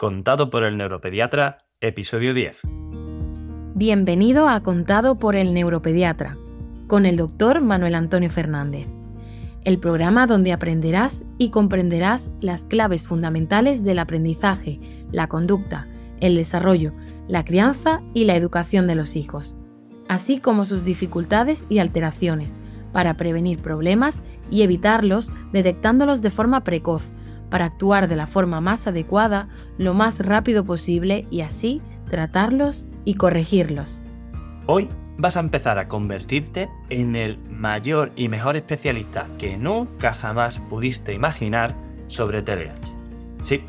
Contado por el neuropediatra, episodio 10. Bienvenido a Contado por el neuropediatra, con el doctor Manuel Antonio Fernández, el programa donde aprenderás y comprenderás las claves fundamentales del aprendizaje, la conducta, el desarrollo, la crianza y la educación de los hijos, así como sus dificultades y alteraciones, para prevenir problemas y evitarlos detectándolos de forma precoz, para actuar de la forma más adecuada lo más rápido posible y así tratarlos y corregirlos. Hoy vas a empezar a convertirte en el mayor y mejor especialista que nunca jamás pudiste imaginar sobre TDAH. Sí,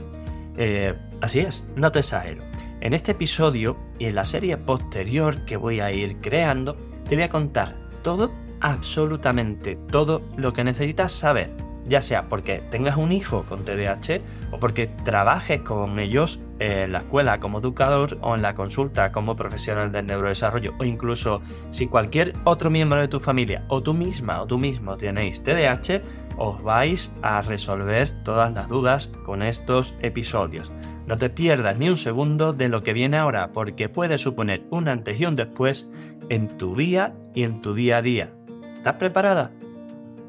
eh, así es, no te exagero. En este episodio y en la serie posterior que voy a ir creando, te voy a contar todo, absolutamente todo lo que necesitas saber ya sea porque tengas un hijo con TDAH o porque trabajes con ellos en la escuela como educador o en la consulta como profesional del neurodesarrollo o incluso si cualquier otro miembro de tu familia o tú misma o tú mismo tenéis TDAH, os vais a resolver todas las dudas con estos episodios. No te pierdas ni un segundo de lo que viene ahora porque puede suponer un antes y un después en tu vida y en tu día a día. ¿Estás preparada?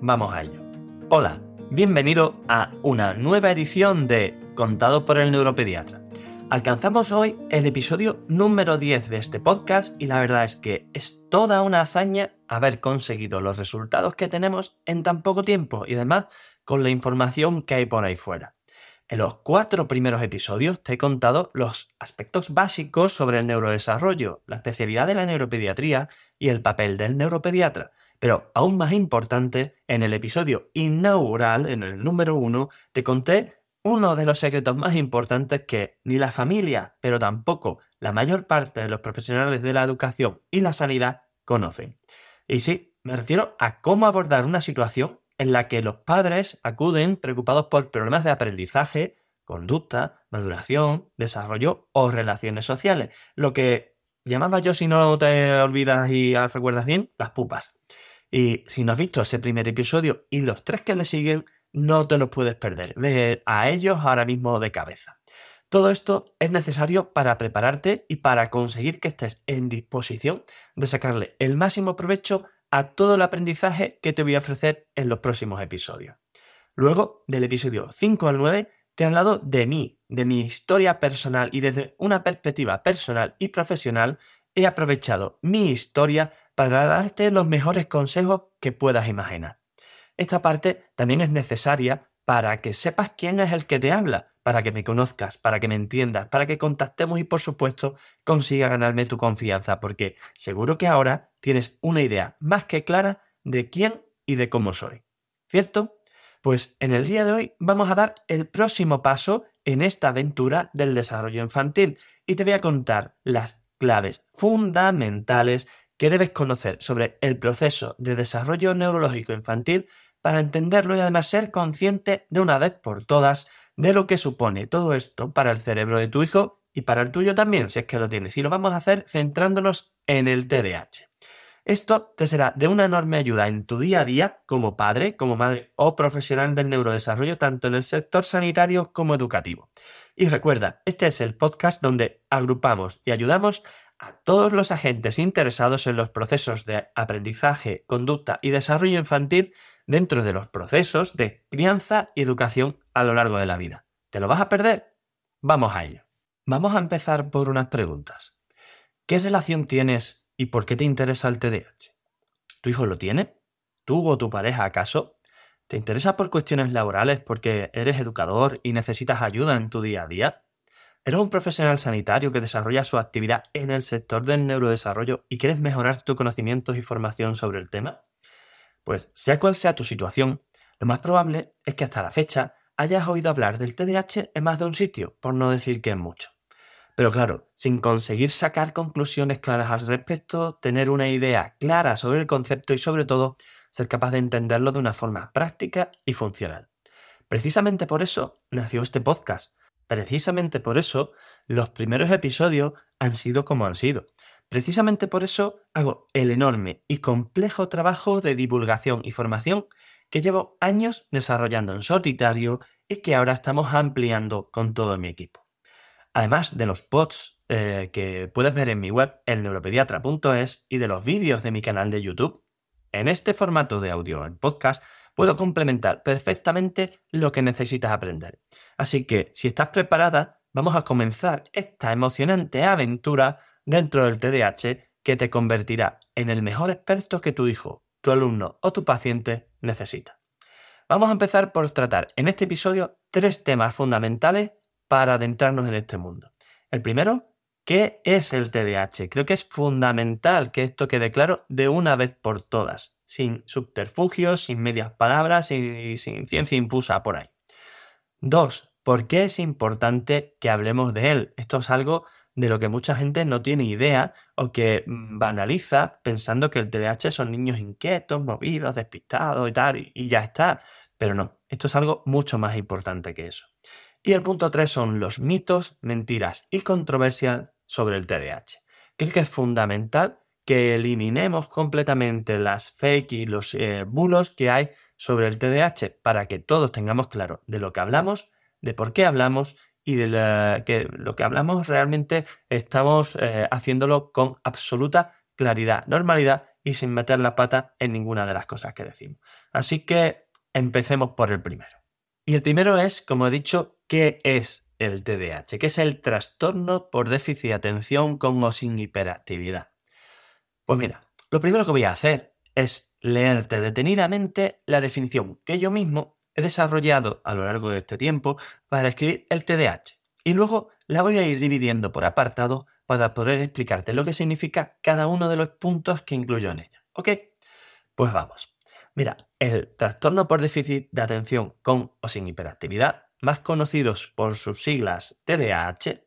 Vamos a ello. Hola, bienvenido a una nueva edición de Contado por el Neuropediatra. Alcanzamos hoy el episodio número 10 de este podcast y la verdad es que es toda una hazaña haber conseguido los resultados que tenemos en tan poco tiempo y además con la información que hay por ahí fuera. En los cuatro primeros episodios te he contado los aspectos básicos sobre el neurodesarrollo, la especialidad de la neuropediatría y el papel del neuropediatra pero aún más importante, en el episodio inaugural, en el número uno, te conté uno de los secretos más importantes que ni la familia, pero tampoco la mayor parte de los profesionales de la educación y la sanidad conocen. Y sí, me refiero a cómo abordar una situación en la que los padres acuden preocupados por problemas de aprendizaje, conducta, maduración, desarrollo o relaciones sociales, lo que llamaba yo, si no te olvidas y recuerdas bien, las pupas. Y si no has visto ese primer episodio y los tres que le siguen, no te los puedes perder. Ve a ellos ahora mismo de cabeza. Todo esto es necesario para prepararte y para conseguir que estés en disposición de sacarle el máximo provecho a todo el aprendizaje que te voy a ofrecer en los próximos episodios. Luego, del episodio 5 al 9, te he hablado de mí, de mi historia personal y desde una perspectiva personal y profesional he aprovechado mi historia para darte los mejores consejos que puedas imaginar. Esta parte también es necesaria para que sepas quién es el que te habla, para que me conozcas, para que me entiendas, para que contactemos y por supuesto consiga ganarme tu confianza, porque seguro que ahora tienes una idea más que clara de quién y de cómo soy. ¿Cierto? Pues en el día de hoy vamos a dar el próximo paso en esta aventura del desarrollo infantil y te voy a contar las claves fundamentales que debes conocer sobre el proceso de desarrollo neurológico infantil para entenderlo y además ser consciente de una vez por todas de lo que supone todo esto para el cerebro de tu hijo y para el tuyo también, si es que lo tienes. Y lo vamos a hacer centrándonos en el TDAH. Esto te será de una enorme ayuda en tu día a día como padre, como madre o profesional del neurodesarrollo, tanto en el sector sanitario como educativo. Y recuerda, este es el podcast donde agrupamos y ayudamos a todos los agentes interesados en los procesos de aprendizaje, conducta y desarrollo infantil dentro de los procesos de crianza y educación a lo largo de la vida. ¿Te lo vas a perder? Vamos a ello. Vamos a empezar por unas preguntas. ¿Qué relación tienes y por qué te interesa el TDAH? ¿Tu hijo lo tiene? ¿Tú o tu pareja acaso? ¿Te interesa por cuestiones laborales porque eres educador y necesitas ayuda en tu día a día? ¿Eres un profesional sanitario que desarrolla su actividad en el sector del neurodesarrollo y quieres mejorar tus conocimientos y formación sobre el tema? Pues sea cual sea tu situación, lo más probable es que hasta la fecha hayas oído hablar del TDAH en más de un sitio, por no decir que en mucho. Pero claro, sin conseguir sacar conclusiones claras al respecto, tener una idea clara sobre el concepto y sobre todo ser capaz de entenderlo de una forma práctica y funcional. Precisamente por eso nació este podcast, Precisamente por eso, los primeros episodios han sido como han sido. Precisamente por eso hago el enorme y complejo trabajo de divulgación y formación que llevo años desarrollando en solitario y que ahora estamos ampliando con todo mi equipo. además de los posts eh, que puedes ver en mi web, elneuropediatra.es, y de los vídeos de mi canal de YouTube. En este formato de audio en podcast puedo complementar perfectamente lo que necesitas aprender. Así que, si estás preparada, vamos a comenzar esta emocionante aventura dentro del TDAH que te convertirá en el mejor experto que tu hijo, tu alumno o tu paciente necesita. Vamos a empezar por tratar en este episodio tres temas fundamentales para adentrarnos en este mundo. El primero, ¿qué es el TDAH? Creo que es fundamental que esto quede claro de una vez por todas, sin subterfugios, sin medias palabras y sin ciencia infusa por ahí. Dos, ¿por qué es importante que hablemos de él? Esto es algo de lo que mucha gente no tiene idea o que mm, banaliza pensando que el TDAH son niños inquietos, movidos, despistados y tal, y, ya está. Pero no, esto es algo mucho más importante que eso. Y el punto 3 son los mitos, mentiras y controversias sobre el TDAH. Creo que es fundamental que eliminemos completamente las fake y los eh, bulos que hay sobre el TDAH para que todos tengamos claro de lo que hablamos, de por qué hablamos y de que lo que hablamos realmente estamos eh, haciéndolo con absoluta claridad, normalidad y sin meter la pata en ninguna de las cosas que decimos. Así que empecemos por el primero. Y el primero es, como he dicho, ¿qué es el TDAH? ¿Qué es el trastorno por déficit de atención con o sin hiperactividad? Pues mira, lo primero que voy a hacer es leerte detenidamente la definición que yo mismo he desarrollado a lo largo de este tiempo para escribir el TDAH y luego la voy a ir dividiendo por apartado para poder explicarte lo que significa cada uno de los puntos que incluyo en ella. ¿Ok? Pues vamos. Mira, el trastorno por déficit de atención con o sin hiperactividad, más conocidos por sus siglas TDAH,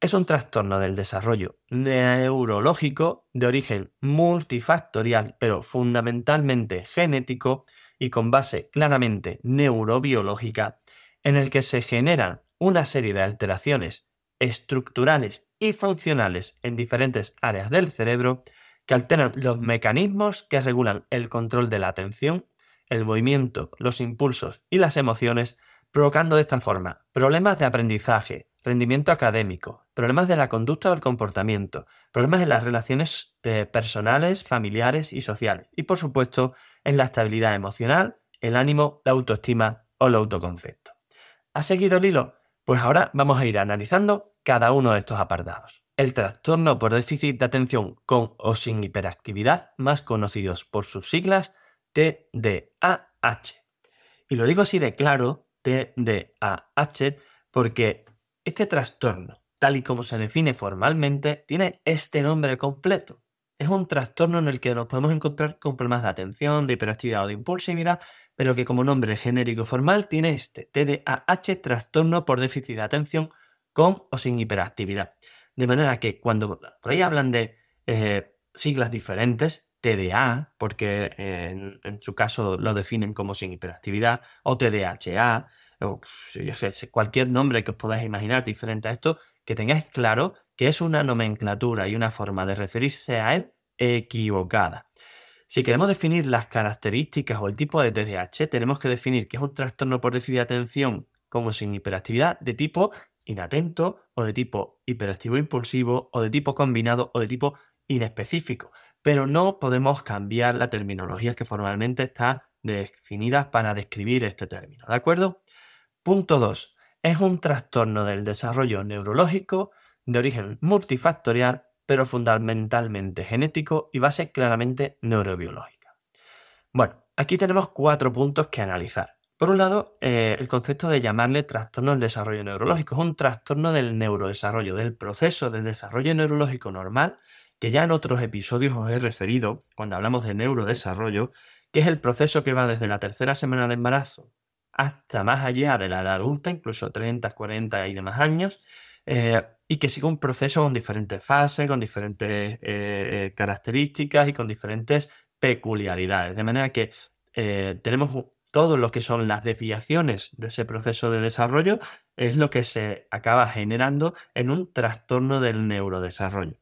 es un trastorno del desarrollo neurológico de origen multifactorial, pero fundamentalmente genético y con base claramente neurobiológica, en el que se generan una serie de alteraciones estructurales y funcionales en diferentes áreas del cerebro que alteran los mecanismos que regulan el control de la atención, el movimiento, los impulsos y las emociones, provocando de esta forma problemas de aprendizaje, rendimiento académico, problemas de la conducta o el comportamiento, problemas en las relaciones eh, personales, familiares y sociales, y por supuesto en la estabilidad emocional, el ánimo, la autoestima o el autoconcepto. ¿Has seguido el hilo? Pues ahora vamos a ir analizando cada uno de estos apartados. El trastorno por déficit de atención con o sin hiperactividad, más conocidos por sus siglas TDAH. Y lo digo así de claro, TDAH, porque este trastorno, tal y como se define formalmente, tiene este nombre completo. Es un trastorno en el que nos podemos encontrar con problemas de atención, de hiperactividad o de impulsividad, pero que como nombre genérico formal tiene este TDAH, trastorno por déficit de atención con o sin hiperactividad. De manera que cuando por ahí hablan de eh, siglas diferentes, TDA, porque en, su caso lo definen como sin hiperactividad, o TDHA, o yo sé, cualquier nombre que os podáis imaginar diferente a esto, que tengáis claro que es una nomenclatura y una forma de referirse a él equivocada. Si queremos definir las características o el tipo de TDAH, tenemos que definir que es un trastorno por déficit de atención como sin hiperactividad de tipo inatento o de tipo hiperactivo impulsivo o de tipo combinado o de tipo inespecífico pero no podemos cambiar la terminología que formalmente está definida para describir este término, ¿de acuerdo? Punto 2. Es un trastorno del desarrollo neurológico de origen multifactorial, pero fundamentalmente genético y base claramente neurobiológica. Bueno, aquí tenemos cuatro puntos que analizar. Por un lado, eh, el concepto de llamarle trastorno del desarrollo neurológico es un trastorno del neurodesarrollo, del proceso de desarrollo neurológico normal que ya en otros episodios os he referido cuando hablamos de neurodesarrollo, que es el proceso que va desde la tercera semana de embarazo hasta más allá de la edad adulta, incluso 30, 40 y demás años, eh, y que sigue un proceso con diferentes fases, con diferentes eh, eh, características y con diferentes peculiaridades. De manera que tenemos todo lo que son las desviaciones de ese proceso de desarrollo, es lo que se acaba generando en un trastorno del neurodesarrollo.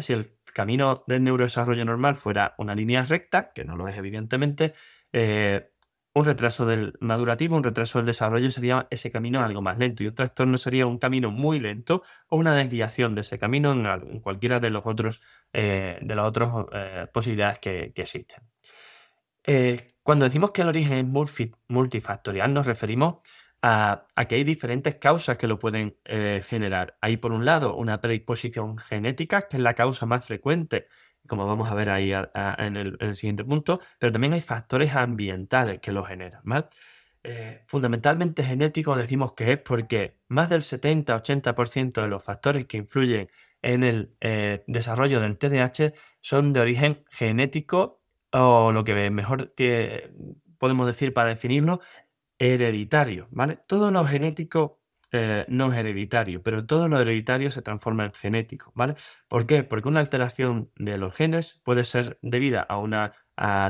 Si el camino del neurodesarrollo normal fuera una línea recta, que no lo es evidentemente, eh, un retraso del madurativo, un retraso del desarrollo sería ese camino algo más lento y un trastorno sería un camino muy lento o una desviación de ese camino en, cualquiera de los otros eh, de las otras eh, posibilidades que, existen. Cuando decimos que el origen es multifactorial, nos referimos a, que hay diferentes causas que lo pueden generar. Hay por un lado una predisposición genética, que es la causa más frecuente como vamos a ver ahí en, el, siguiente punto, pero también hay factores ambientales que lo generan. Eh, fundamentalmente genético decimos que es porque más del 70-80% de los factores que influyen en el eh, desarrollo del TDAH son de origen genético o lo que mejor que podemos decir para definirlo, hereditario, ¿vale? Todo lo genético eh, no es hereditario, pero todo lo hereditario se transforma en genético, ¿vale? ¿Por qué? Porque una alteración de los genes puede ser debida a una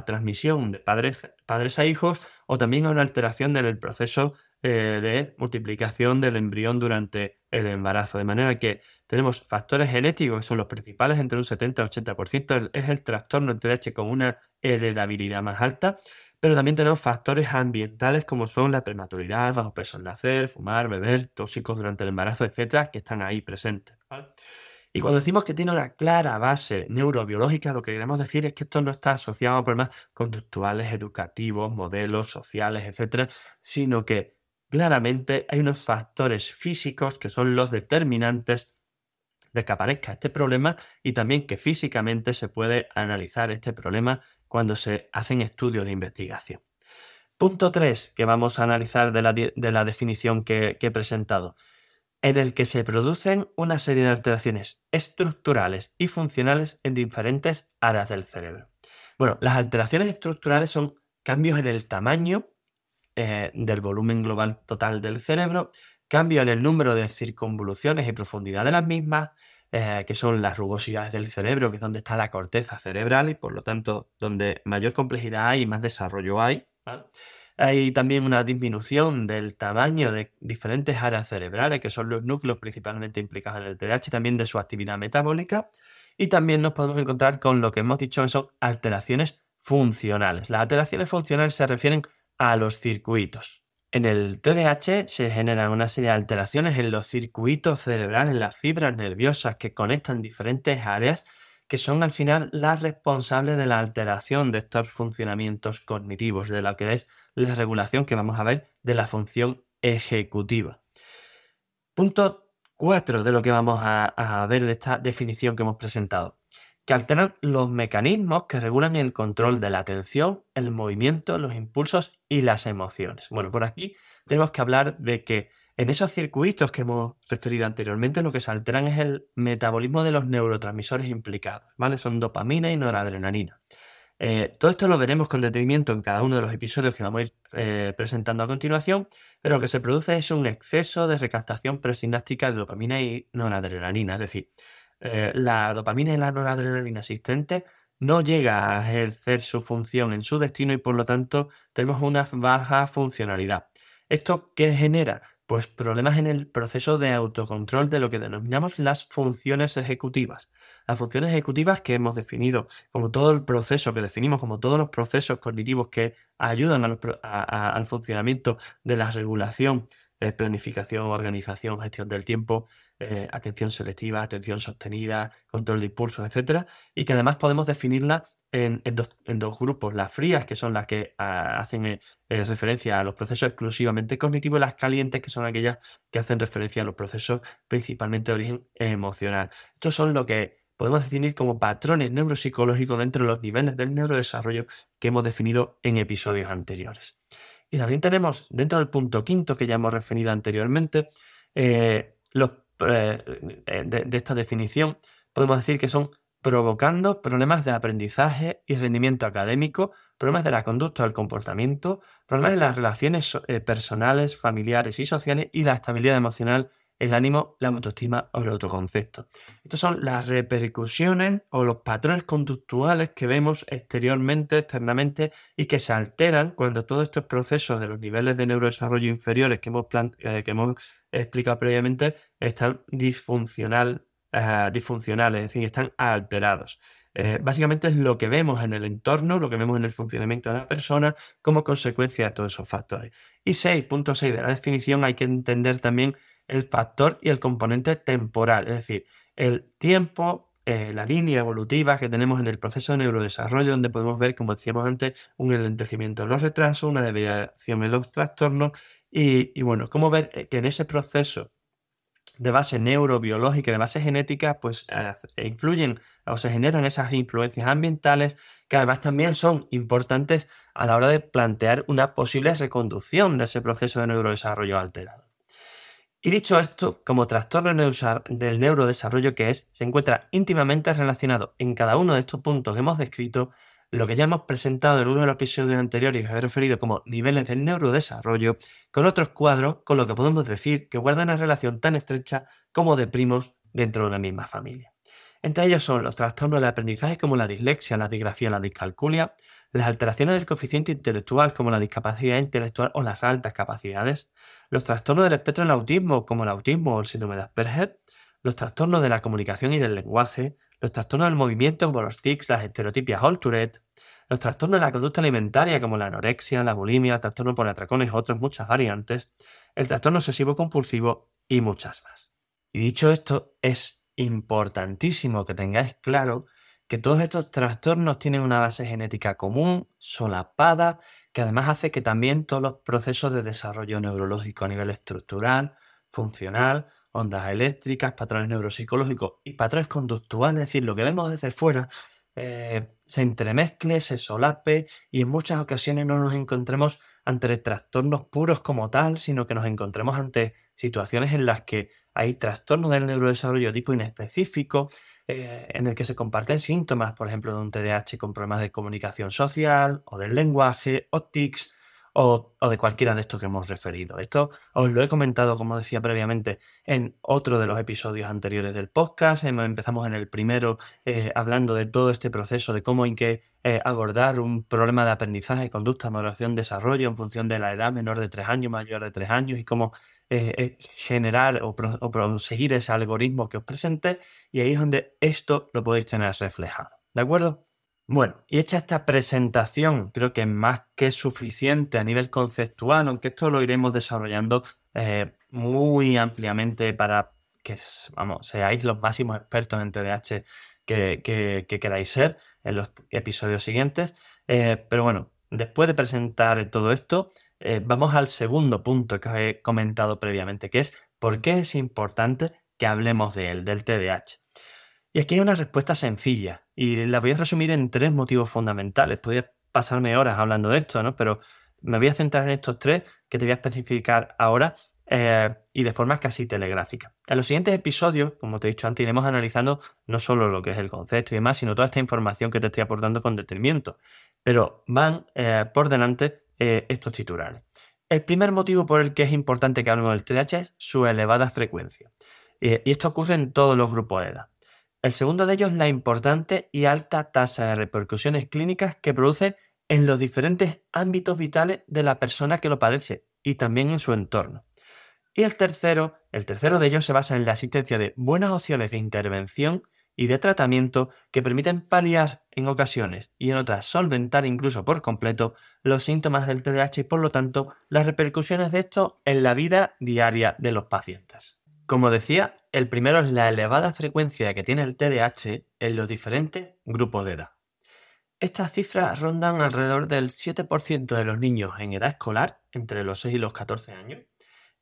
transmisión de padres, a hijos o también a una alteración del proceso eh, de multiplicación del embrión durante el embarazo. De manera que tenemos factores genéticos que son los principales, entre un 70 y 80%, es el trastorno en TDAH con una heredabilidad más alta pero también tenemos factores ambientales como son la prematuridad, bajo peso al nacer, fumar, beber, tóxicos durante el embarazo, etcétera, que están ahí presentes. Y cuando decimos que tiene una clara base neurobiológica, lo que queremos decir es que esto no está asociado a problemas conductuales, educativos, modelos sociales, etcétera, sino que claramente hay unos factores físicos que son los determinantes de que aparezca este problema y también que físicamente se puede analizar este problema cuando se hacen estudios de investigación. Punto 3 que vamos a analizar de la, definición que, he presentado, en el que se producen una serie de alteraciones estructurales y funcionales en diferentes áreas del cerebro. Bueno, las alteraciones estructurales son cambios en el tamaño eh, del volumen global total del cerebro, cambios en el número de circunvoluciones y profundidad de las mismas, eh, que son las rugosidades del cerebro, que es donde está la corteza cerebral y por lo tanto donde mayor complejidad hay y más desarrollo hay. Hay también una disminución del tamaño de diferentes áreas cerebrales, que son los núcleos principalmente implicados en el TDAH, y también de su actividad metabólica. Y también nos podemos encontrar con lo que hemos dicho, que son alteraciones funcionales. Las alteraciones funcionales se refieren a los circuitos. En el TDAH se generan una serie de alteraciones en los circuitos cerebrales, en las fibras nerviosas que conectan diferentes áreas que son al final las responsables de la alteración de estos funcionamientos cognitivos, de lo que es la regulación que vamos a ver de la función ejecutiva. Punto 4 de lo que vamos a ver de esta definición que hemos presentado que alteran los mecanismos que regulan el control de la atención, el movimiento, los impulsos y las emociones. Bueno, por aquí tenemos que hablar de que en esos circuitos que hemos referido anteriormente, lo que se alteran es el metabolismo de los neurotransmisores implicados, ¿vale? Son dopamina y noradrenalina. Eh, todo esto lo veremos con detenimiento en cada uno de los episodios que vamos a ir eh, presentando a continuación, pero lo que se produce es un exceso de recaptación presináptica de dopamina y noradrenalina, es decir, eh, la dopamina y la noradrenalina existentes no llega a ejercer su función en su destino y por lo tanto tenemos una baja funcionalidad. ¿Esto qué genera? Pues problemas en el proceso de autocontrol de lo que denominamos las funciones ejecutivas. Las funciones ejecutivas que hemos definido como todo el proceso, que definimos como todos los procesos cognitivos que ayudan al funcionamiento de la regulación, planificación, organización, gestión del tiempo, eh, atención selectiva, atención sostenida, control de impulsos, etcétera, y que además podemos definirlas en, dos, grupos, las frías, que son las que ah, hacen eh, eh, referencia a los procesos exclusivamente cognitivos, y las calientes, que son aquellas que hacen referencia a los procesos principalmente de origen emocional. Estos son lo que podemos definir como patrones neuropsicológicos dentro de los niveles del neurodesarrollo que hemos definido en episodios anteriores. Y también tenemos dentro del punto quinto que ya hemos referido anteriormente, los eh, eh, de, esta definición, podemos decir que son provocando problemas de aprendizaje y rendimiento académico, problemas de la conducta del comportamiento, problemas de las relaciones eh, personales, familiares y sociales y la estabilidad emocional el ánimo, la autoestima o el autoconcepto. Estas son las repercusiones o los patrones conductuales que vemos exteriormente, externamente y que se alteran cuando todos estos procesos de los niveles de neurodesarrollo inferiores que hemos, eh, que hemos explicado previamente están disfuncional, eh, disfuncionales, es decir, están alterados. Eh, básicamente es lo que vemos en el entorno, lo que vemos en el funcionamiento de la persona como consecuencia de todos esos factores. Y 6.6 de la definición hay que entender también el factor y el componente temporal, es decir, el tiempo, eh, la línea evolutiva que tenemos en el proceso de neurodesarrollo, donde podemos ver, como decíamos antes, un enlentecimiento de los retrasos, una deviación de los trastornos, y, y bueno, cómo ver eh, que en ese proceso de base neurobiológica, de base genética, pues eh, influyen o se generan esas influencias ambientales que además también son importantes a la hora de plantear una posible reconducción de ese proceso de neurodesarrollo alterado. Y dicho esto, como trastorno del neurodesarrollo que es, se encuentra íntimamente relacionado en cada uno de estos puntos que hemos descrito lo que ya hemos presentado en uno de los episodios anteriores y os he referido como niveles del neurodesarrollo, con otros cuadros con lo que podemos decir que guardan una relación tan estrecha como de primos dentro de una misma familia. Entre ellos son los trastornos del aprendizaje como la dislexia, la disgrafía, la discalculia, las alteraciones del coeficiente intelectual como la discapacidad intelectual o las altas capacidades, los trastornos del espectro del autismo como el autismo o el síndrome de Asperger, los trastornos de la comunicación y del lenguaje, los trastornos del movimiento como los tics, las estereotipias o el Tourette, los trastornos de la conducta alimentaria como la anorexia, la bulimia, el trastorno por atracones y otras muchas variantes, el trastorno obsesivo compulsivo y muchas más. Y dicho esto, es importantísimo que tengáis claro que todos estos trastornos tienen una base genética común, solapada, que además hace que también todos los procesos de desarrollo neurológico a nivel estructural, funcional, ondas eléctricas, patrones neuropsicológicos y patrones conductuales, es decir, lo que vemos desde fuera, eh, se entremezcle, se solape y en muchas ocasiones no nos encontremos ante trastornos puros como tal, sino que nos encontremos ante situaciones en las que hay trastornos del neurodesarrollo tipo inespecífico, eh, en el que se comparten síntomas, por ejemplo, de un TDAH con problemas de comunicación social o del lenguaje o tics o, de cualquiera de estos que hemos referido. Esto os lo he comentado, como decía previamente, en otro de los episodios anteriores del podcast. Empezamos en el primero eh, hablando de todo este proceso, de cómo hay que eh, abordar un problema de aprendizaje, conducta, maduración, desarrollo en función de la edad menor de tres años, mayor de tres años y cómo generar o, o conseguir ese algoritmo que os presente y ahí es donde esto lo podéis tener reflejado. ¿De acuerdo? Bueno, y hecha esta presentación, creo que es más que suficiente a nivel conceptual, aunque esto lo iremos desarrollando eh, muy ampliamente para que vamos, seáis los máximos expertos en TDAH que, queráis ser en los episodios siguientes. Eh, pero bueno, después de presentar todo esto, eh, vamos al segundo punto que os he comentado previamente, que es por qué es importante que hablemos de él, del TDAH. Y aquí hay una respuesta sencilla y la voy a resumir en tres motivos fundamentales. Podría pasarme horas hablando de esto, ¿no? Pero me voy a centrar en estos tres que te voy a especificar ahora eh, y de forma casi telegráfica. En los siguientes episodios, como te he dicho antes, iremos analizando no solo lo que es el concepto y demás, sino toda esta información que te estoy aportando con detenimiento. Pero van eh, por delante eh, estos titulares. El primer motivo por el que es importante que hablemos del TDAH es su elevada frecuencia. y esto ocurre en todos los grupos de edad. El segundo de ellos es la importante y alta tasa de repercusiones clínicas que produce en los diferentes ámbitos vitales de la persona que lo padece y también en su entorno. Y el tercero, el tercero de ellos se basa en la existencia de buenas opciones de intervención y de tratamiento que permiten paliar en ocasiones y en otras solventar incluso por completo los síntomas del TDAH y por lo tanto las repercusiones de esto en la vida diaria de los pacientes. Como decía, el primero es la elevada frecuencia que tiene el TDAH en los diferentes grupos de edad. Estas cifras rondan alrededor del 7% de los niños en edad escolar, entre los 6 y los 14 años,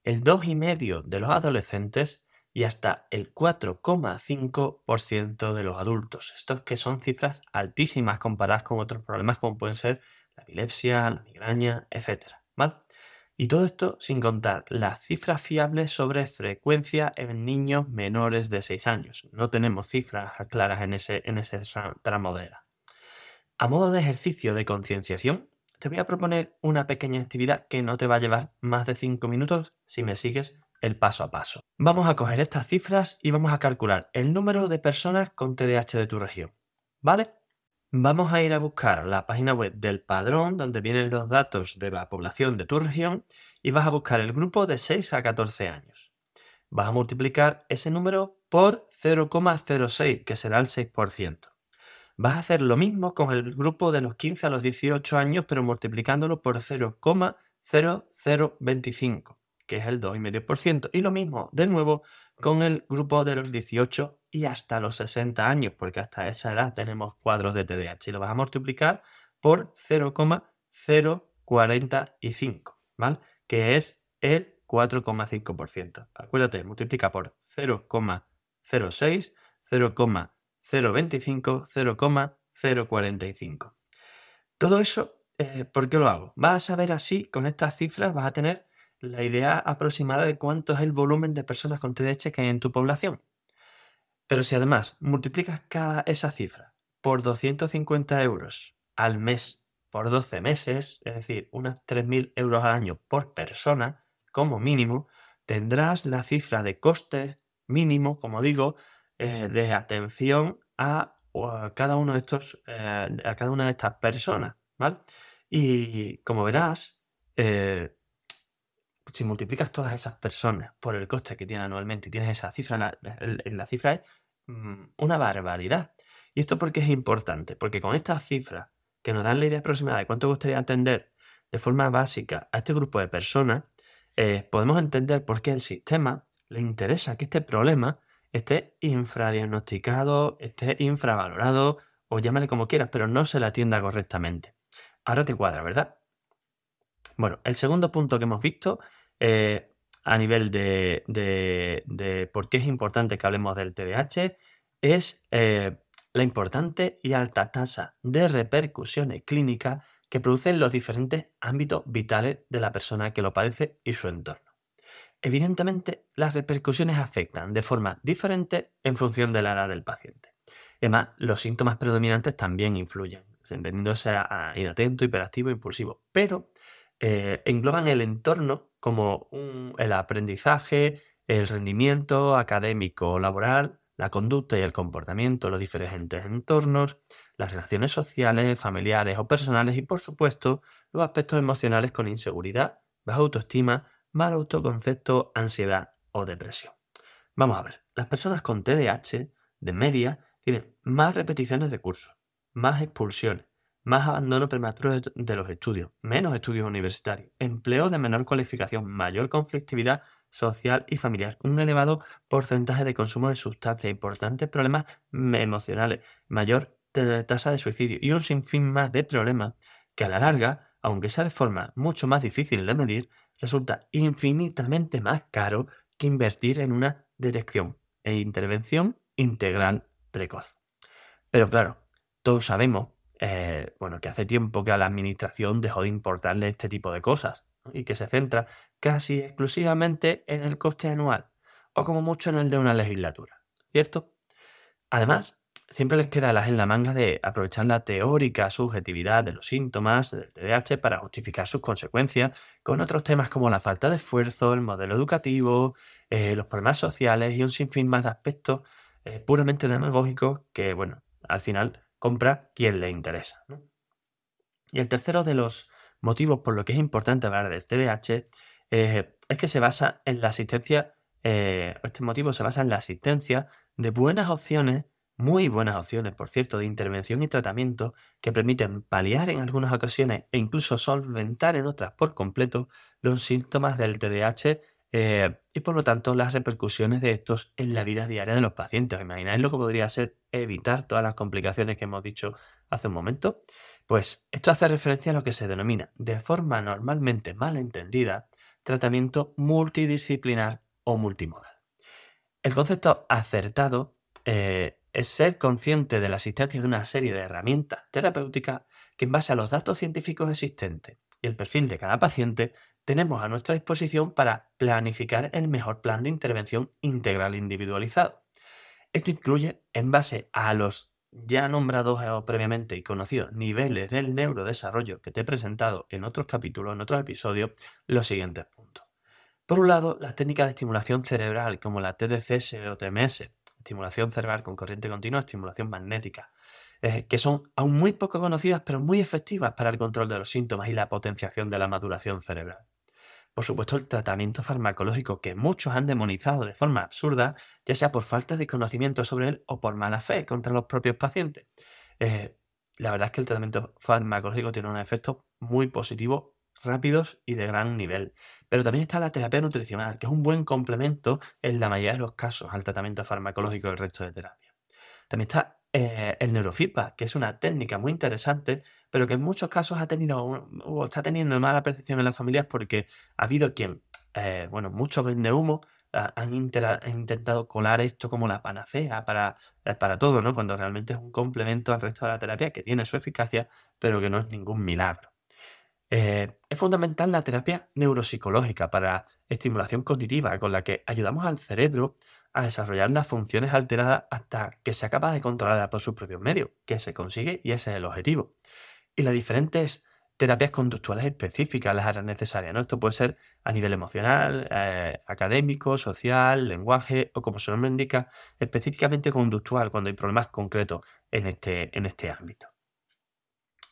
el 2,5% de los adolescentes y hasta el 4,5% de los adultos. Estos que son cifras altísimas comparadas con otros problemas como pueden ser la epilepsia, la migraña, etc. ¿vale? Y todo esto sin contar las cifras fiables sobre frecuencia en niños menores de 6 años. No tenemos cifras claras en ese, en ese tramo de edad. A modo de ejercicio de concienciación, te voy a proponer una pequeña actividad que no te va a llevar más de 5 minutos si me sigues el paso a paso. Vamos a coger estas cifras y vamos a calcular el número de personas con TDAH de tu región. ¿Vale? Vamos a ir a buscar la página web del padrón donde vienen los datos de la población de tu región y vas a buscar el grupo de 6 a 14 años. Vas a multiplicar ese número por 0,06, que será el 6%. vas a hacer lo mismo con el grupo de los 15 a los 18 años, pero multiplicándolo por 0,0025, que es el 2,5%. Y lo mismo, de nuevo, con el grupo de los 18 y hasta los 60 años, porque hasta esa edad tenemos cuadros de TDAH. Y lo vas a multiplicar por 0,045, ¿vale? Que es el 4,5%. Acuérdate, multiplica por 0,06, 0,025, 0,045. Todo eso, eh, ¿por qué lo hago? Vas a saber así, con estas cifras vas a tener la idea aproximada de cuánto es el volumen de personas con TDAH que hay en tu población. Pero si además multiplicas cada esa cifra por 250 euros al mes por 12 meses, es decir, unos 3.000 euros al año por persona, como mínimo, tendrás la cifra de costes mínimo, como digo, eh, de atención a, cada uno de estos, eh, a cada una de estas personas, ¿vale? Y como verás, eh, si multiplicas todas esas personas por el coste que tiene anualmente y tienes esa cifra, la, cifra es mm, una barbaridad. ¿Y esto por qué es importante? Porque con estas cifras que nos dan la idea aproximada de cuánto gustaría atender de forma básica a este grupo de personas, eh, podemos entender por qué el sistema le interesa que este problema esté infradiagnosticado, esté infravalorado o llámale como quieras, pero no se le atienda correctamente. Ahora te cuadra, ¿verdad? Bueno, el segundo punto que hemos visto eh, a nivel de, por qué es importante que hablemos del TDAH es eh, la importante y alta tasa de repercusiones clínicas que producen los diferentes ámbitos vitales de la persona que lo padece y su entorno. Evidentemente, las repercusiones afectan de forma diferente en función de la edad del paciente. Además, los síntomas predominantes también influyen, entendiéndose a inatento, hiperactivo, impulsivo, pero eh, engloban el entorno como el aprendizaje, el rendimiento académico, laboral, la conducta y el comportamiento, los diferentes entornos, las relaciones sociales, familiares o personales y por supuesto los aspectos emocionales con inseguridad, baja autoestima, mal autoconcepto, ansiedad o depresión. Vamos a ver, las personas con TDAH de media tienen más repeticiones de cursos, más expulsiones, más abandono prematuro de los estudios, menos estudios universitarios, empleo de menor cualificación, mayor conflictividad social y familiar, un elevado porcentaje de consumo de sustancias, importantes problemas emocionales, mayor tasa de suicidio y un sinfín más de problemas que a la larga, aunque sea de forma mucho más difícil de medir, resulta infinitamente más caro que invertir en una detección e intervención integral precoz. Pero claro, todos sabemos eh, bueno, que hace tiempo que a la administración dejó de importarle este tipo de cosas y que se centra casi exclusivamente en el coste anual o como mucho en el de una legislatura, ¿cierto? Además, siempre les queda las en la manga de aprovechar la teórica subjetividad de los síntomas del TDAH para justificar sus consecuencias con otros temas como la falta de esfuerzo, el modelo educativo, eh, los problemas sociales y un sinfín más de aspectos eh, puramente demagógicos que, bueno, al final compra quien le interesa. Y el tercero de los motivos por lo que es importante hablar de este TDAH eh, es que se basa en la asistencia, eh, este motivo se basa en la asistencia de buenas opciones, muy buenas opciones, por cierto, de intervención y tratamiento que permiten paliar en algunas ocasiones e incluso solventar en otras por completo los síntomas del TDAH eh, y por lo tanto las repercusiones de estos en la vida diaria de los pacientes. ¿Imagináis lo que podría ser evitar todas las complicaciones que hemos dicho hace un momento? Pues esto hace referencia a lo que se denomina, de forma normalmente mal entendida, tratamiento multidisciplinar o multimodal. El concepto acertado eh, es ser consciente de la existencia de una serie de herramientas terapéuticas que en base a los datos científicos existentes y el perfil de cada paciente tenemos a nuestra disposición para planificar el mejor plan de intervención integral individualizado. Esto incluye, en base a los ya nombrados previamente y conocidos niveles del neurodesarrollo que te he presentado en otros capítulos, en otros episodios, los siguientes puntos. Por un lado, las técnicas de estimulación cerebral como la TDCS o TMS, estimulación cerebral con corriente continua, estimulación magnética, eh, que son aún muy poco conocidas pero muy efectivas para el control de los síntomas y la potenciación de la maduración cerebral. Por supuesto, el tratamiento farmacológico que muchos han demonizado de forma absurda, ya sea por falta de conocimiento sobre él o por mala fe contra los propios pacientes. eh, la verdad es que el tratamiento farmacológico tiene unos efectos muy positivos, rápidos y de gran nivel. Pero también está la terapia nutricional, que es un buen complemento en la mayoría de los casos al tratamiento farmacológico del resto de terapia. También está eh, el neurofeedback, que es una técnica muy interesante, pero que en muchos casos ha tenido o está teniendo mala percepción en las familias porque ha habido quien, eh, bueno, muchos vende humo han, intentado colar esto como la panacea para, eh, para todo, ¿no? Cuando realmente es un complemento al resto de la terapia que tiene su eficacia, pero que no es ningún milagro. Eh, es fundamental la terapia neuropsicológica para estimulación cognitiva, con la que ayudamos al cerebro a desarrollar las funciones alteradas hasta que sea capaz de controlarla por sus propios medios, que se consigue y ese es el objetivo. Y las diferentes terapias conductuales específicas las harán necesarias. Esto puede ser a nivel emocional, eh, académico, social, lenguaje o como su nombre indica, específicamente conductual cuando hay problemas concretos en este, en este ámbito.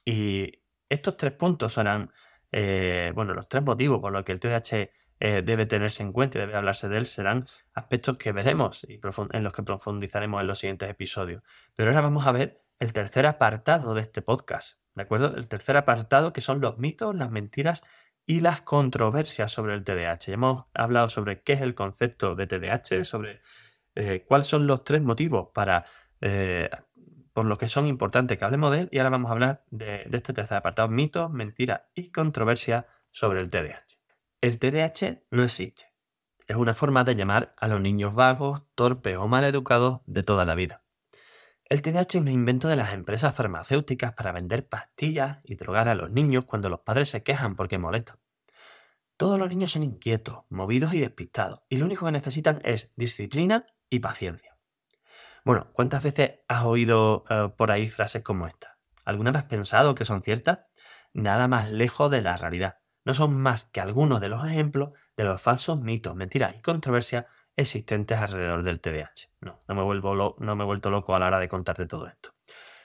Y estos tres puntos serán, eh, bueno, los tres motivos por los que el TDAH eh, debe tenerse en cuenta y debe hablarse de él serán aspectos que veremos y en los que profundizaremos en los siguientes episodios. Pero ahora vamos a ver el tercer apartado de este podcast, ¿de acuerdo? El tercer apartado que son los mitos, las mentiras y las controversias sobre el TDAH. Ya hemos hablado sobre qué es el concepto de TDAH, sobre eh, cuáles son los tres motivos para eh, por los que son importantes que hablemos de él y ahora vamos a hablar de, de este tercer apartado, mitos, mentiras y controversias sobre el TDAH. El TDAH no existe. Es una forma de llamar a los niños vagos, torpes o mal educados de toda la vida. El TDAH es un invento de las empresas farmacéuticas para vender pastillas y drogar a los niños cuando los padres se quejan porque molestan. Todos los niños son inquietos, movidos y despistados, y lo único que necesitan es disciplina y paciencia. Bueno, ¿cuántas veces has oído eh, por ahí frases como esta? ¿Alguna vez has pensado que son ciertas? Nada más lejos de la realidad. No son más que algunos de los ejemplos de los falsos mitos, mentiras y controversias existentes alrededor del TDAH. No, no me, vuelvo no me he vuelto loco a la hora de contarte todo esto.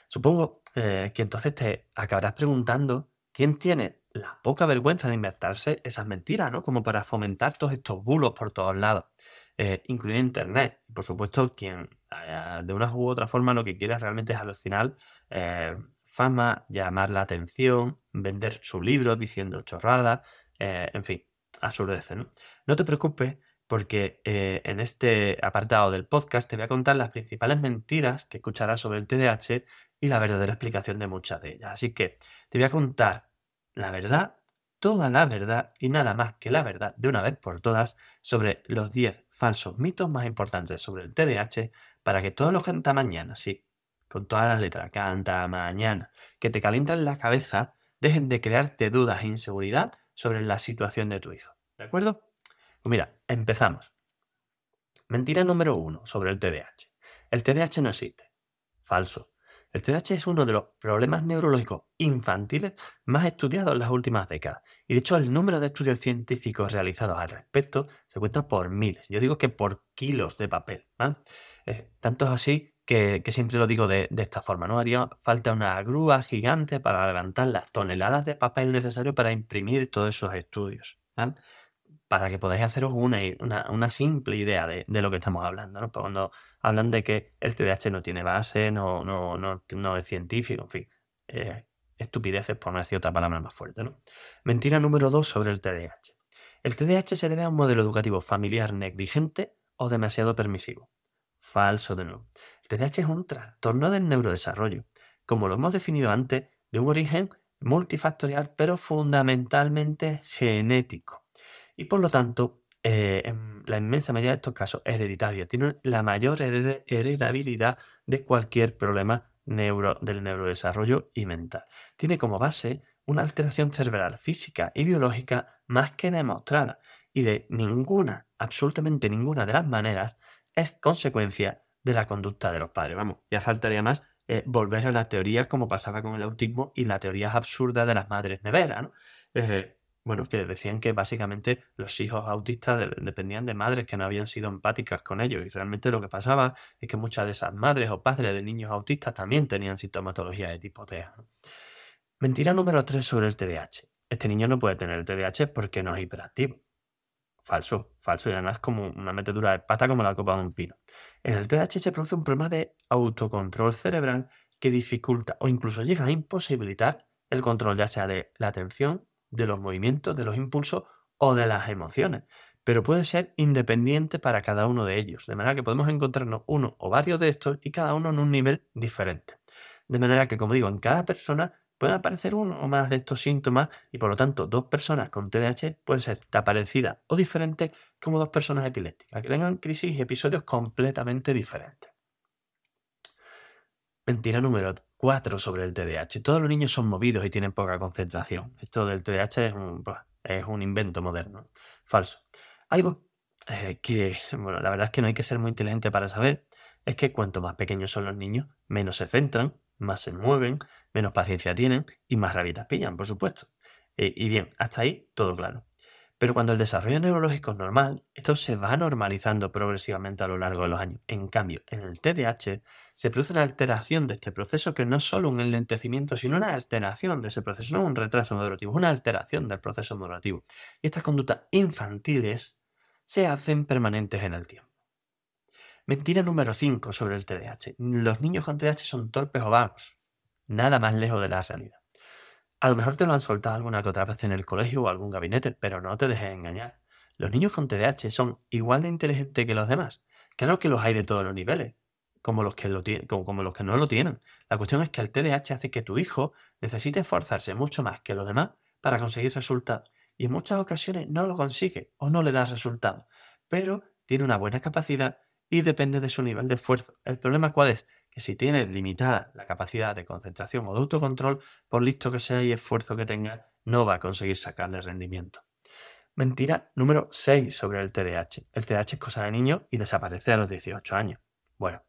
Supongo eh, que entonces te acabarás preguntando quién tiene la poca vergüenza de inventarse esas mentiras, ¿no? Como para fomentar todos estos bulos por todos lados, eh, incluido Internet. Por supuesto, quien eh, de una u otra forma lo que quiere realmente es al final fama, llamar la atención, vender su libro diciendo chorradas, en fin, absurdeces, ¿no? No te preocupes porque eh, en este apartado del podcast te voy a contar las principales mentiras que escucharás sobre el TDAH y la verdadera explicación de muchas de ellas. Así que te voy a contar la verdad, toda la verdad y nada más que la verdad de una vez por todas sobre los 10 falsos mitos más importantes sobre el TDAH para que todos los canta mañana, sí, con todas las letras, canta mañana, que te calientan la cabeza, dejen de crearte dudas e inseguridad sobre la situación de tu hijo. ¿De acuerdo? Pues mira, empezamos. Mentira número uno sobre el TDAH. El TDAH no existe. Falso. El TDAH es uno de los problemas neurológicos infantiles más estudiados en las últimas décadas. Y de hecho el número de estudios científicos realizados al respecto se cuenta por miles. Yo digo que por kilos de papel. Eh, tanto es así que, siempre lo digo de, esta forma. ¿no? Haría falta una grúa gigante para levantar las toneladas de papel necesarios para imprimir todos esos estudios para que podáis haceros una, simple idea de, lo que estamos hablando, ¿no? Cuando hablan de que el TDAH no tiene base, no, es científico, en fin, eh, estupideces por no decir otra palabra más fuerte, ¿no? Mentira número dos sobre el TDAH. El TDAH se debe a un modelo educativo familiar negligente o demasiado permisivo. Falso de nuevo. El TDAH es un trastorno del neurodesarrollo, como lo hemos definido antes, de un origen multifactorial, pero fundamentalmente genético y por lo tanto, eh, en la inmensa mayoría de estos casos hereditario. Tiene la mayor heredabilidad de cualquier problema neuro, del neurodesarrollo y mental. Tiene como base una alteración cerebral física y biológica más que demostrada y de ninguna, absolutamente ninguna de las maneras es consecuencia de la conducta de los padres. Vamos, ya faltaría más eh, volver a la teoría como pasaba con el autismo y la teoría absurda de las madres neveras. ¿no? Bueno, que decían que básicamente los hijos autistas dependían de madres que no habían sido empáticas con ellos. Y realmente lo que pasaba es que muchas de esas madres o padres de niños autistas también tenían sintomatología de tipo TEA. Mentira número 3 sobre el TDAH. Este niño no puede tener el TDAH porque no es hiperactivo. Falso, falso. Y además como una metedura de pata como la copa de un pino. En el TDAH se produce un problema de autocontrol cerebral que dificulta o incluso llega a imposibilitar el control ya sea de la atención, de los movimientos, de los impulsos o de las emociones. Pero puede ser independiente para cada uno de ellos, de manera que podemos encontrarnos uno o varios de estos y cada uno en un nivel diferente. De manera que, como digo, en cada persona pueden aparecer uno o más de estos síntomas y por lo tanto dos personas con TDAH pueden ser tan parecidas o diferentes como dos personas epilépticas, que tengan crisis y episodios completamente diferentes. Mentira número 4 sobre el TDAH. Todos los niños son movidos y tienen poca concentración. Esto del TDAH es un, invento moderno. Falso. Algo eh, que, bueno, la verdad es que no hay que ser muy inteligente para saber, es que cuanto más pequeños son los niños, menos se centran, más se mueven, menos paciencia tienen y más rabitas pillan, por supuesto. Eh, y bien, hasta ahí todo claro. Pero cuando el desarrollo neurológico es normal, esto se va normalizando progresivamente a lo largo de los años. En cambio, en el TDAH se produce una alteración de este proceso que no es solo un enlentecimiento, sino una alteración de ese proceso, no un retraso neurativo, una alteración del proceso neurativo. Y estas conductas infantiles se hacen permanentes en el tiempo. Mentira número 5 sobre el TDAH. Los niños con TDAH son torpes o vagos. Nada más lejos de la realidad. A lo mejor te lo han soltado alguna que otra vez en el colegio o algún gabinete, pero no te dejes engañar. Los niños con TDAH son igual de inteligentes que los demás. Claro que los hay de todos los niveles, como los que, como los que no lo tienen. La cuestión es que el TDAH hace que tu hijo necesite esforzarse mucho más que los demás para conseguir resultados. Y en muchas ocasiones no lo consigue o no le da resultados. Pero tiene una buena capacidad y depende de su nivel de esfuerzo. ¿El problema cuál es? que si tienes limitada la capacidad de concentración o de autocontrol, por listo que sea y esfuerzo que tenga, no va a conseguir sacarle rendimiento. Mentira número 6 sobre el TDAH. El TDAH es cosa de niño y desaparece a los 18 años. Bueno,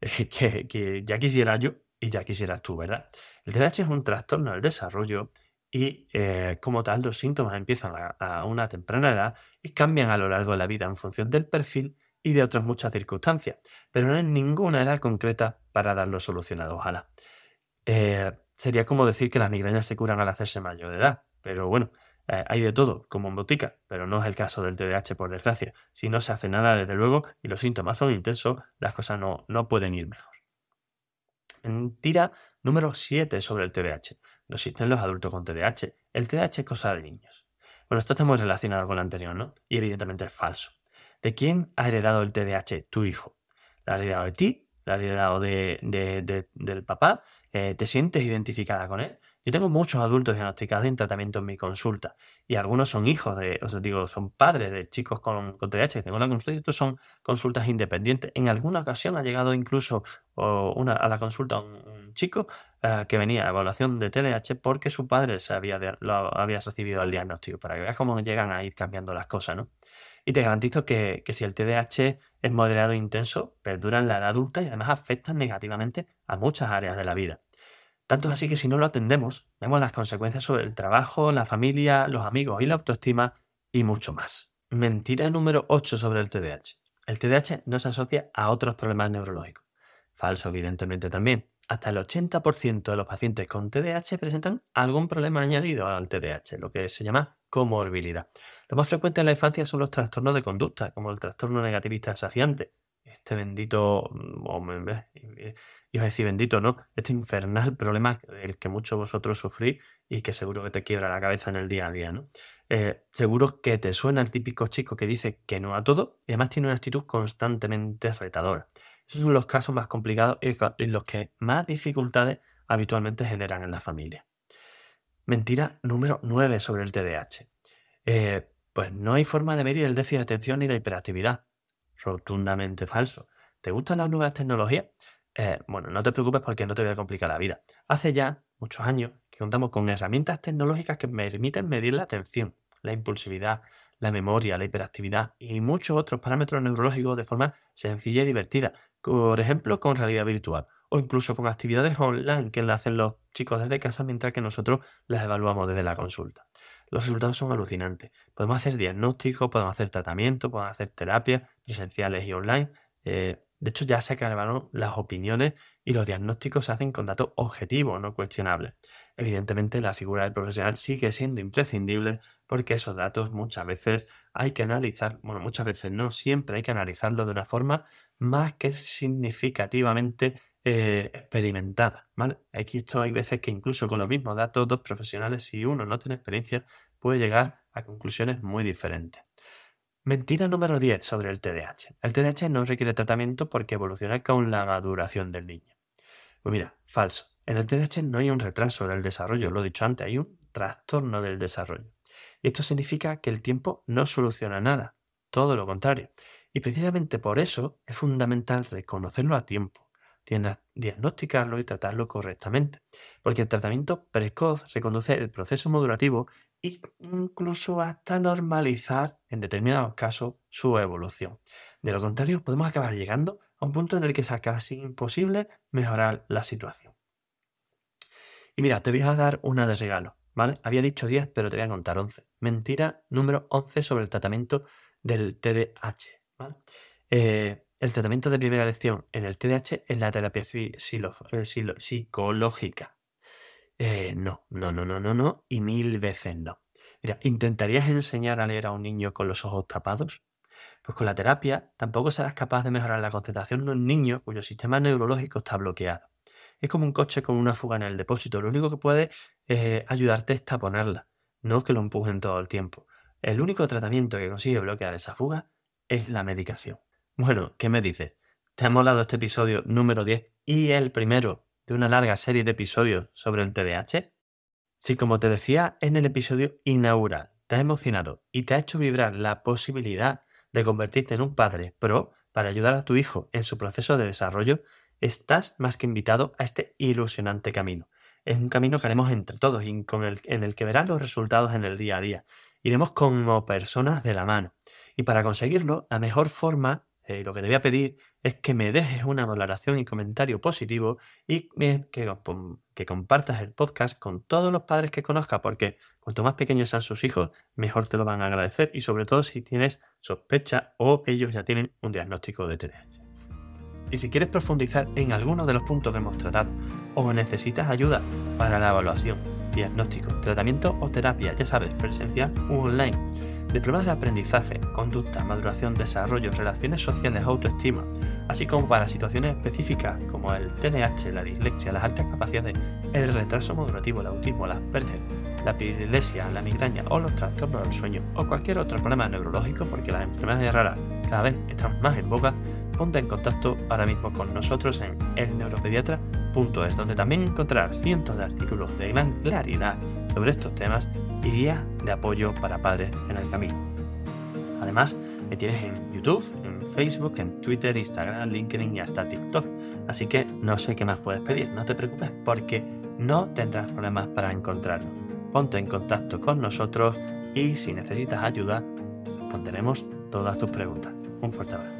que, ya quisiera yo y ya quisieras tú, ¿verdad? El TDAH es un trastorno del desarrollo y eh, como tal los síntomas empiezan a, una temprana edad y cambian a lo largo de la vida en función del perfil y de otras muchas circunstancias, pero no hay ninguna edad concreta para darlo solucionado, ojalá. Eh, sería como decir que las migrañas se curan al hacerse mayor de edad, pero bueno, eh, hay de todo, como en botica, pero no es el caso del TDAH, por desgracia. Si no se hace nada, desde luego, y los síntomas son intensos, las cosas no, no pueden ir mejor. Mentira número 7 sobre el TDAH. No existen los adultos con TDAH. El TDAH es cosa de niños. Bueno, esto está muy relacionado con lo anterior, ¿no? Y evidentemente es falso. ¿De quién ha heredado el TDAH? Tu hijo. ¿Lo ha heredado de ti? ¿Lo ha heredado de, del papá? Eh, ¿Te sientes identificada con él? Yo tengo muchos adultos diagnosticados en tratamiento en mi consulta y algunos son hijos de, o sea, digo, son padres de chicos con, con TDAH que tengo en la consulta y estos son consultas independientes. En alguna ocasión ha llegado incluso a la consulta un, chico eh, que venía a evaluación de TDAH porque su padre se había, lo había recibido el diagnóstico, para que veas cómo llegan a ir cambiando las cosas, ¿no? Y te garantizo que, si el TDAH es moderado e intenso, perdura en la edad adulta y además afecta negativamente a muchas áreas de la vida. Tanto es así que si no lo atendemos, vemos las consecuencias sobre el trabajo, la familia, los amigos y la autoestima y mucho más. Mentira número 8 sobre el TDAH. El TDAH no se asocia a otros problemas neurológicos. Falso, evidentemente también. Hasta el 80% de los pacientes con TDAH presentan algún problema añadido al TDAH, lo que se llama comorbilidad. Lo más frecuente en la infancia son los trastornos de conducta, como el trastorno negativista desafiante. Este bendito, mm, iba a decir bendito, ¿no? Este infernal problema del que muchos de vosotros sufrís y que seguro que te quiebra la cabeza en el día a día, ¿no? Eh, seguro que te suena el típico chico que dice que no a todo y además tiene una actitud constantemente retadora. Esos son los casos más complicados y los que más dificultades habitualmente generan en la familia. Mentira número 9 sobre el TDAH. Eh, pues no hay forma de medir el déficit de atención ni la hiperactividad. Rotundamente falso. ¿Te gustan las nuevas tecnologías? Eh, bueno, no te preocupes porque no te voy a complicar la vida. Hace ya muchos años que contamos con herramientas tecnológicas que permiten medir la atención, la impulsividad, la memoria, la hiperactividad y muchos otros parámetros neurológicos de forma sencilla y divertida. Por ejemplo, con realidad virtual o incluso con actividades online que le hacen los chicos desde casa mientras que nosotros las evaluamos desde la consulta. Los resultados son alucinantes. Podemos hacer diagnósticos, podemos hacer tratamiento, podemos hacer terapias presenciales y online. Eh, de hecho, ya se acabaron las opiniones y los diagnósticos se hacen con datos objetivos, no cuestionables. Evidentemente, la figura del profesional sigue siendo imprescindible porque esos datos muchas veces hay que analizar, bueno, muchas veces no, siempre hay que analizarlo de una forma más que significativamente eh, experimentada, ¿vale? Esto hay veces que incluso con los mismos datos, dos profesionales, si uno no tiene experiencia, puede llegar a conclusiones muy diferentes. Mentira número 10 sobre el TDAH. El TDAH no requiere tratamiento porque evoluciona con la maduración del niño. Pues mira, falso. En el TDAH no hay un retraso del desarrollo, lo he dicho antes, hay un trastorno del desarrollo. Y esto significa que el tiempo no soluciona nada, todo lo contrario. Y precisamente por eso es fundamental reconocerlo a tiempo, diagnosticarlo y tratarlo correctamente, porque el tratamiento precoz reconduce el proceso modulativo e incluso hasta normalizar en determinados casos su evolución. De lo contrario, podemos acabar llegando a un punto en el que sea casi imposible mejorar la situación. Y mira, te voy a dar una de regalo, ¿vale? Había dicho 10, pero te voy a contar 11. Mentira número 11 sobre el tratamiento del TDAH. Eh, el tratamiento de primera elección en el TDAH es la terapia eh, psicológica. Eh, no, no, no, no, no, no, y mil veces no. Mira, ¿intentarías enseñar a leer a un niño con los ojos tapados? Pues con la terapia tampoco serás capaz de mejorar la concentración de un niño cuyo sistema neurológico está bloqueado. Es como un coche con una fuga en el depósito. Lo único que puede eh, ayudarte es taponarla, no que lo empujen todo el tiempo. El único tratamiento que consigue bloquear esa fuga es la medicación. Bueno, ¿qué me dices? ¿Te ha molado este episodio número 10 y el primero de una larga serie de episodios sobre el TDAH? Si como te decía en el episodio inaugural, te ha emocionado y te ha hecho vibrar la posibilidad de convertirte en un padre pro para ayudar a tu hijo en su proceso de desarrollo, estás más que invitado a este ilusionante camino. Es un camino que haremos entre todos y con el, en el que verás los resultados en el día a día. Iremos como personas de la mano. Y para conseguirlo, la mejor forma eh, lo que te voy a pedir es que me dejes una valoración y comentario positivo y que, que, compartas el podcast con todos los padres que conozcas, porque cuanto más pequeños sean sus hijos, mejor te lo van a agradecer y sobre todo si tienes sospecha o ellos ya tienen un diagnóstico de TDAH. Y si quieres profundizar en alguno de los puntos que hemos tratado o necesitas ayuda para la evaluación, diagnóstico, tratamiento o terapia, ya sabes, presencial u online, de problemas de aprendizaje, conducta, maduración, desarrollo, relaciones sociales, autoestima, así como para situaciones específicas como el TDAH, la dislexia, las altas capacidades, el retraso madurativo, el autismo, las Asperger, la epilepsia, la migraña o los trastornos del sueño o cualquier otro problema neurológico porque las enfermedades raras cada vez están más en boca, ponte en contacto ahora mismo con nosotros en elneuropediatra.es donde también encontrarás cientos de artículos de gran claridad sobre estos temas y guías de apoyo para padres en el camino. Además, me tienes en YouTube, en Facebook, en Twitter, Instagram, LinkedIn y hasta TikTok. Así que no sé qué más puedes pedir, no te preocupes porque no tendrás problemas para encontrarnos. Ponte en contacto con nosotros y si necesitas ayuda, responderemos todas tus preguntas. Un fuerte abrazo.